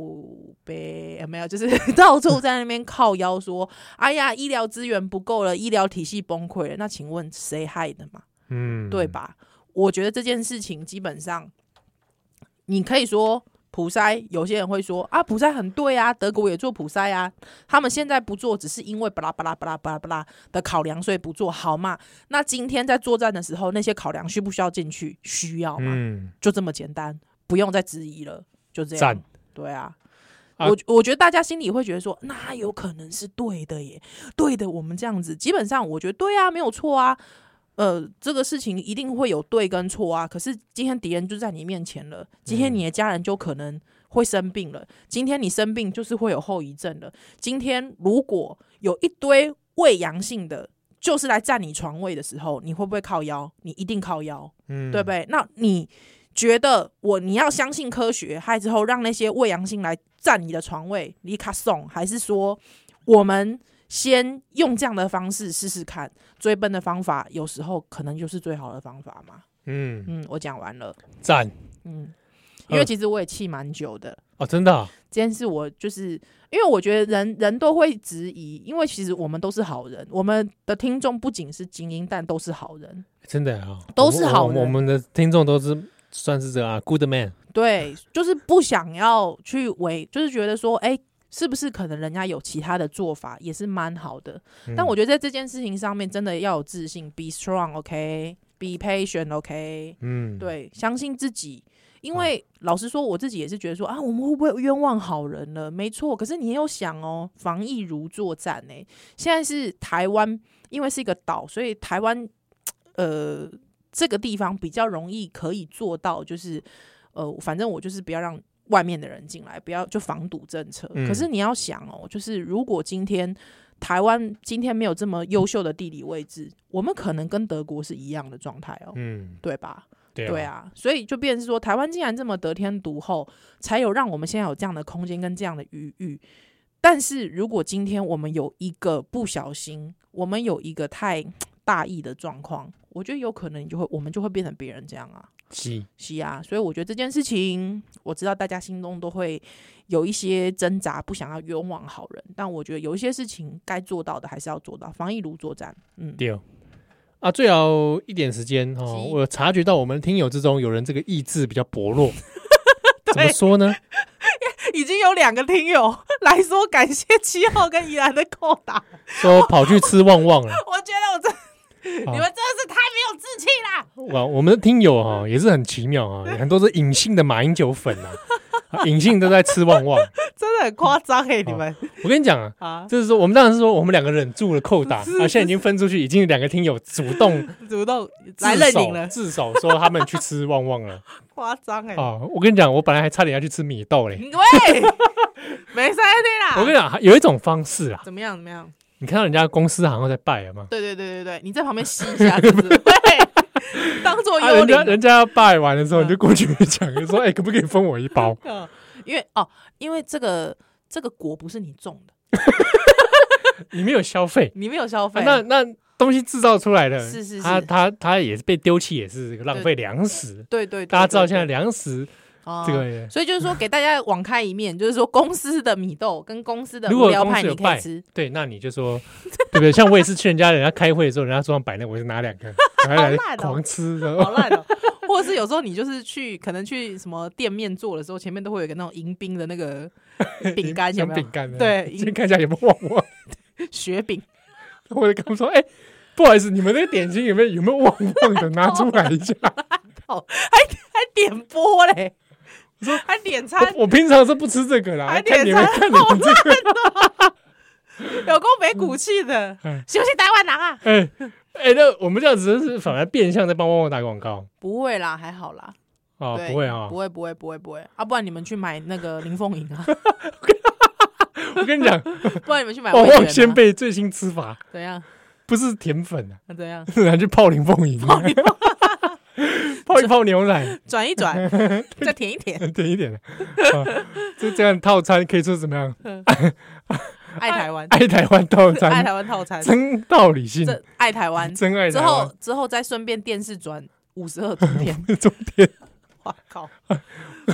北，有没有？就是 *laughs* 到处在那边靠腰说：“哎呀，医疗资源不够了，医疗体系崩溃了。”那请问谁害的嘛？嗯，对吧？我觉得这件事情基本上，你可以说普筛，有些人会说啊，普筛很对啊，德国也做普筛啊，他们现在不做，只是因为巴拉巴拉巴拉巴拉巴拉的考量，所以不做好嘛？那今天在作战的时候，那些考量需不需要进去？需要嘛？嗯，就这么简单。不用再质疑了，就这样。对啊，啊我我觉得大家心里会觉得说，那有可能是对的耶，对的。我们这样子，基本上我觉得对啊，没有错啊。呃，这个事情一定会有对跟错啊。可是今天敌人就在你面前了，今天你的家人就可能会生病了。嗯、今天你生病就是会有后遗症了。今天如果有一堆伪阳性的，就是来占你床位的时候，你会不会靠腰？你一定靠腰，嗯，对不对？那你。觉得我你要相信科学，还之后让那些伪阳性来占你的床位，你卡送，还是说我们先用这样的方式试试看？最笨的方法有时候可能就是最好的方法嘛。嗯嗯，我讲完了，赞。嗯，因为其实我也气蛮久的哦，真的、啊。这件事我就是因为我觉得人人都会质疑，因为其实我们都是好人，我们的听众不仅是精英，但都是好人。真的啊，都是好人。我，们的听众都是。算是这样啊，good man。对，就是不想要去为，就是觉得说，哎、欸，是不是可能人家有其他的做法，也是蛮好的。嗯、但我觉得在这件事情上面，真的要有自信，be strong，OK，be、okay? patient，OK，、okay? 嗯，对，相信自己。因为老实说，我自己也是觉得说啊，我们会不会冤枉好人了？没错，可是你也有想哦，防疫如作战呢、欸。现在是台湾，因为是一个岛，所以台湾，呃。这个地方比较容易可以做到，就是呃，反正我就是不要让外面的人进来，不要就防堵政策。嗯、可是你要想哦，就是如果今天台湾今天没有这么优秀的地理位置，我们可能跟德国是一样的状态哦，嗯，对吧？对啊，对啊，所以就变成是说，台湾竟然这么得天独厚，才有让我们现在有这样的空间跟这样的余裕。但是如果今天我们有一个不小心，我们有一个太大意的状况。我觉得有可能，就会，我们就会变成别人这样啊，是是啊，所以我觉得这件事情，我知道大家心中都会有一些挣扎，不想要冤枉好人，但我觉得有一些事情该做到的还是要做到，防疫如作战，嗯，对啊，最好一点时间哦，是我察觉到我们听友之中有人这个意志比较薄弱，*laughs* 怎么说呢？*laughs* 已经有两个听友来说感谢七号跟宜兰的扣打，说跑去吃旺旺了，*laughs* 我觉得我这。*laughs* 你们真的是太没有志气啦！哇，我们的听友哈也是很奇妙啊，很多是隐性的马英九粉啊，*laughs* 隐性都在吃旺旺，真的很夸张哎！你们，我跟你讲啊，就是说我们当然是说我们两个忍住了扣打啊，现在已经分出去，已经有两个听友主动主动来认领了，至少说他们去吃旺旺了，*laughs* 夸张哎！啊，我跟你讲，我本来还差点要去吃米豆嘞，喂，没事的啦。我跟你讲，有一种方式啊，怎么样？怎么样？你看到人家公司好像在拜了吗？对对对对对，你在旁边吸一下，对不 *laughs* 对？当做幽灵。人家人家要拜完的时候，你就过去讲，就说：“哎，可不可以分我一包？” *laughs* 因为哦，因为这个这个果不是你种的，*laughs* 你没有消费，你没有消费，那那东西制造出来的，是是是，他他他也是被丢弃，也是浪费粮食。对对，大家知道现在粮食。哦，这个，所以就是说，给大家网开一面，就是说，公司的米豆跟公司的无聊派你可以吃，对，那你就说，对不对？像我也是去人家人家开会的时候，人家桌上摆那，我就拿两个，*laughs* 来狂吃，好烂哦。或者是有时候你就是去，可能去什么店面做的时候，前面都会有一个那种迎宾的那个 *laughs* 饼干，有没有？饼干，对，*laughs* 先看一下有没有旺旺雪饼。我就跟他们说，哎，不好意思，你们那个点心有没有有没有旺旺的？拿出来一下。哦，还还点播嘞。说还点餐，我平常是不吃这个啦。还点餐，看你们这个，有够没骨气的，休息台湾人啊！哎哎，那我们这样子是反而变相在帮旺旺打广告？不会啦，还好啦。哦，不会啊，不会，不会，不会，不会啊！不然你们去买那个林凤营啊！*laughs* 我跟你讲，*laughs* 不然你们去买旺旺仙贝最新吃法，怎样？不是甜粉啊？怎样？*laughs* 是拿去泡林凤营。*laughs* 泡一泡牛奶，*laughs* 转一转，*laughs* 再舔一舔，舔一舔。就这样套餐可以说怎么样？爱台湾，爱台湾套餐，爱台湾套餐，真道理性，爱台湾，真爱。之后之后再顺便电视转五十二中天，中天，哇靠，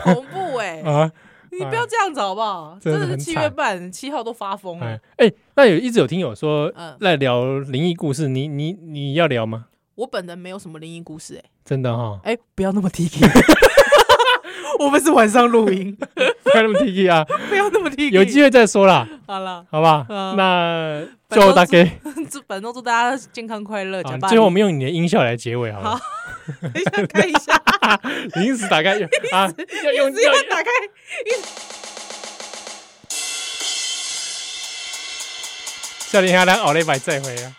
恐怖哎！啊，你不要这样子好不好？真的是七月半，七号都发疯了。哎，那有一直有听友说，来聊灵异故事，你你你要聊吗？我本人没有什么灵异故事，哎，真的哈，哎，不要那么 T K，*laughs* 我们是晚上录音，*laughs* 不要那么 T K 啊，不要那么 T K，有机会再说啦。好了，好吧，那最后大家，祝 *laughs* 本周祝大家健康快乐。最后我们用你的音效来结尾，好了。等一下看一下，临时打开啊，要用要打开。笑脸下来，奥利百再回啊。